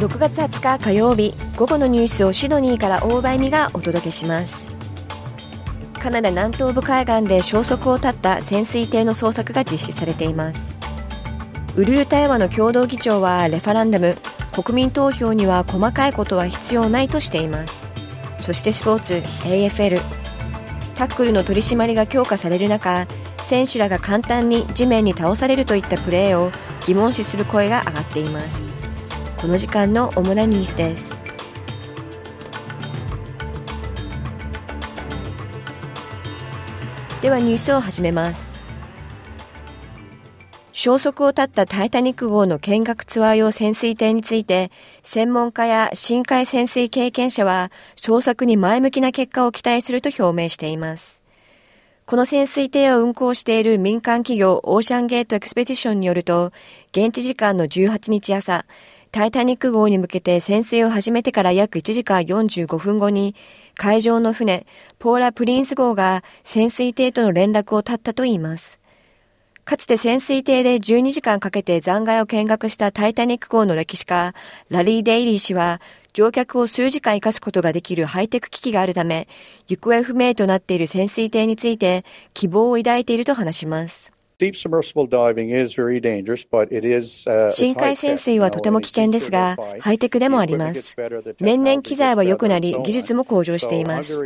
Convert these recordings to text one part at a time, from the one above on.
6月20日火曜日午後のニュースをシドニーから大場美がお届けします。カナダ南東部海岸で消息を絶った潜水艇の捜索が実施されています。ウルル対話の共同議長はレファランダム。国民投票には細かいことは必要ないとしています。そしてスポーツ AFL タックルの取り締まりが強化される中選手らが簡単に地面に倒されるといったプレーを疑問視する声が上がっています。この時間の主なニュースですではニュースを始めます消息を絶ったタイタニック号の見学ツアー用潜水艇について、専門家や深海潜水経験者は、捜索に前向きな結果を期待すると表明しています。この潜水艇を運航している民間企業オーシャンゲートエクスペディションによると、現地時間の18日朝、タイタニック号に向けて潜水を始めてから約1時間45分後に、海上の船、ポーラ・プリンス号が潜水艇との連絡を絶ったといいます。かつて潜水艇で12時間かけて残骸を見学したタイタニック号の歴史家、ラリー・デイリー氏は、乗客を数時間生かすことができるハイテク機器があるため、行方不明となっている潜水艇について希望を抱いていると話します。深海潜水はとても危険ですが、ハイテクでもあります。年々機材は良くなり、技術も向上しています。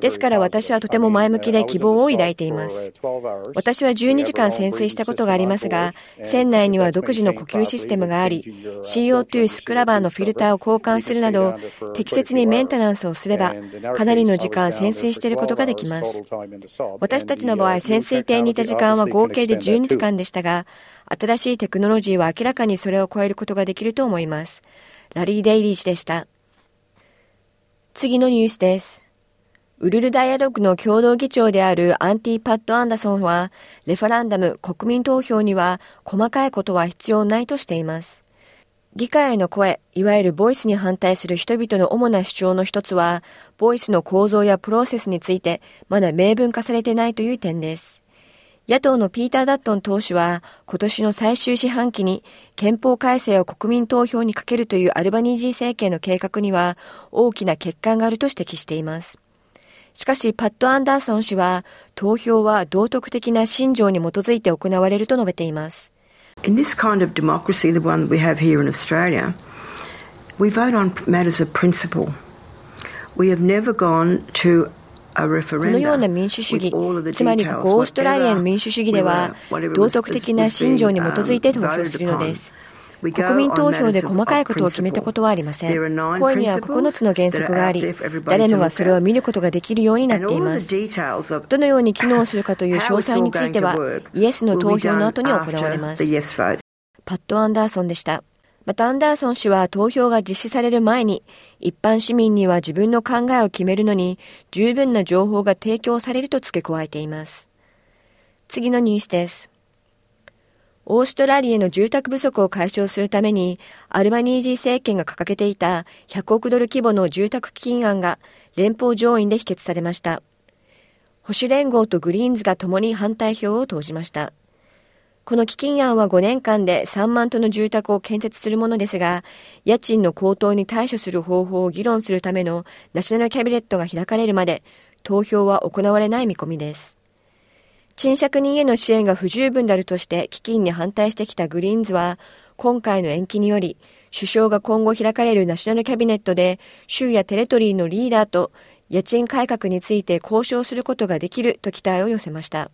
ですから私はとても前向きで希望を抱いています。私は12時間潜水したことがありますが、船内には独自の呼吸システムがあり、CO2 スクラバーのフィルターを交換するなど、適切にメンテナンスをすれば、かなりの時間潜水していることができます。私たちの場合、潜水艇にいた時間は合計で10日間でしたが、新しいテクノロジーは明らかにそれを超えることができると思います。ラリー・デイリー氏でした。次のニュースです。ウルルダイアログの共同議長である Aunty Pat Anderson は、 referendum 国民投票には細かいことは必要ないとしています。議会への声、いわゆるボイスに反対する人々の主な主張の一つは、ボイスの構造やプロセスについてまだ明文化されてないという点です。野党のピーター・ダットン党首は今年の最終四半期に憲法改正を国民投票にかけるというアルバニージー政権の計画には大きな欠陥があると指摘しています。しかし、パッド・アンダーソン氏は、投票は道徳的な信条に基づいて行われると述べています。In this kind of democracy, the one that we have here in Australia, we vote on matters of principle. We have never gone to このような民主主義、つまりここオーストラリアの民主主義では、道徳的な信条に基づいて投票するのです。国民投票で細かいことを決めたことはありません。声には9つの原則があり、誰もがそれを見ることができるようになっています。どのように機能するかという詳細については、イエスの投票の後に行われます。パッド・アンダーソンでした。またアンダーソン氏は投票が実施される前に一般市民には自分の考えを決めるのに十分な情報が提供されると付け加えています。次のニュースです。オーストラリアの住宅不足を解消するためにアルバニージー政権が掲げていた100億ドル規模の住宅基金案が連邦上院で否決されました。保守連合とグリーンズが共に反対票を投じました。この基金案は5年間で3万棟の住宅を建設するものですが、家賃の高騰に対処する方法を議論するためのナショナルキャビネットが開かれるまで、投票は行われない見込みです。賃借人への支援が不十分であるとして基金に反対してきたグリーンズは、今回の延期により、首相が今後開かれるナショナルキャビネットで、州やテレトリーのリーダーと家賃改革について交渉することができると期待を寄せました。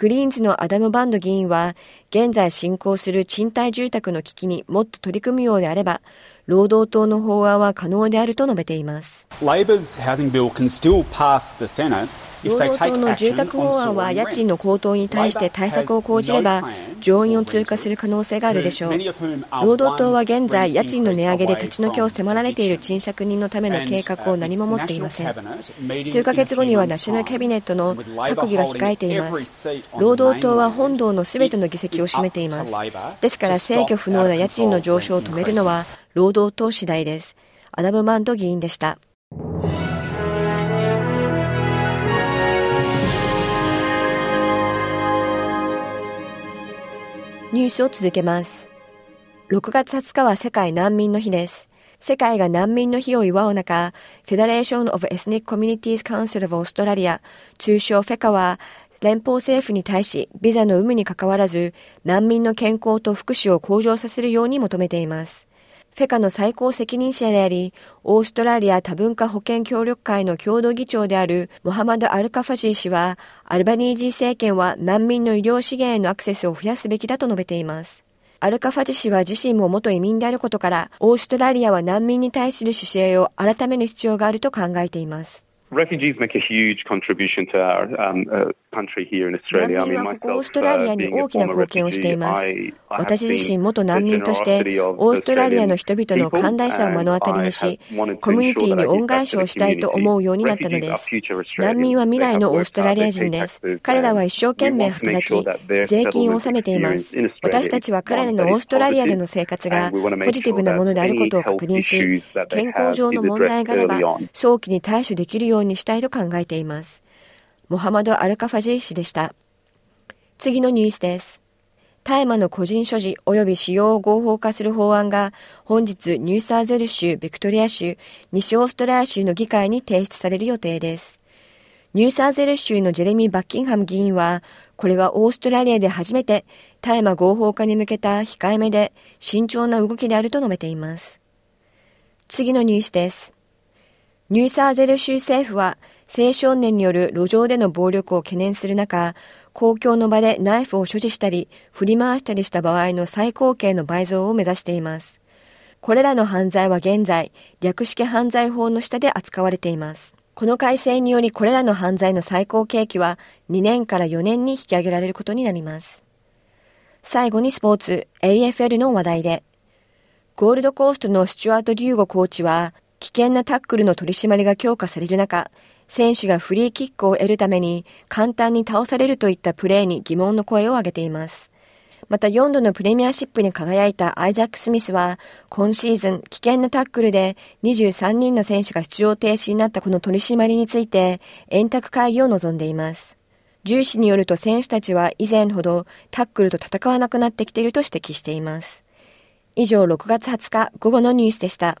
グリーンズのアダム・バンド議員は、現在進行する賃貸住宅の危機にもっと取り組むようであれば、労働党の法案は可能であると述べています。Labor's housing bill can still pass the Senate 労働党の住宅法案は家賃の高騰に対して対策を講じれば上院を通過する可能性があるでしょう労働党は現在家賃の値上げで立ち退きを迫られている賃借人のための計画を何も持っていません数ヶ月後にはナショナルキャビネットの閣議が控えています労働党は本堂のすべての議席を占めていますですから制御不能な家賃の上昇を止めるのは労働党次第ですアダム・マンド議員でしたニュースを続けます。6月20日は世界難民の日です。世界が難民の日を祝う中、 Federation of Ethnic Communities' Council of Australia、通称 FECCA は、連邦政府に対し、ビザの有無にかかわらず、難民の健康と福祉を向上させるように求めています。 FECCA の最高責任者であり、オーストラリア多文化保健協力会の共同議長であるモハマド・アルカファジー氏は、アルバニージー政権は難民の医療資源へのアクセスを増やすべきだと述べています。アルカファジ氏は自身も元移民であることから、オーストラリアは難民に対する姿勢を改める必要があると考えています。Refugees make a huge contribution to our um, uh, country here in Australia. 難民はここオーストラリアに大きな貢献をしています。私自身元難民として、オーストラリアの人々の寛大さを目の当たりにし、コミュニティに恩返しをしたいと思うようになったのです。難民は未来のオーストラリア人です。彼らは一生懸命働き、税金を納めています。私たちは彼らのオーストラリアでの生活がポジティブなものであることを確認し、健康上の問題があれば、早期に対処できるよううにしたいと考えています。モハマド・アルカファジー氏でした。次のニュースです。大麻の個人所持及び使用を合法化する法案が本日ニューサーゼル州、ビクトリア州、西オーストラリア州の議会に提出される予定です。ニューサーゼル州のジェレミー・バッキンハム議員は、これはオーストラリアで初めて大麻合法化に向けた控えめで慎重な動きであると述べています。次のニュースです。ニューサーゼル州政府は青少年による路上での暴力を懸念する中、公共の場でナイフを所持したり、振り回したりした場合の最高刑の倍増を目指しています。これらの犯罪は現在、略式犯罪法の下で扱われています。この改正によりこれらの犯罪の最高刑期は2年から4年に引き上げられることになります。最後にスポーツ AFL の話題で、ゴールドコーストのスチュアート・リューゴコーチは危険なタックルの取り締まりが強化される中、選手がフリーキックを得るために簡単に倒されるといったプレーに疑問の声を上げています。また4度のプレミアシップに輝いたアイザック・スミスは、今シーズン危険なタックルで23人の選手が出場停止になったこの取り締まりについて、円卓会議を望んでいます。重視によると選手たちは以前ほどタックルと戦わなくなってきていると指摘しています。以上6月20日午後のニュースでした。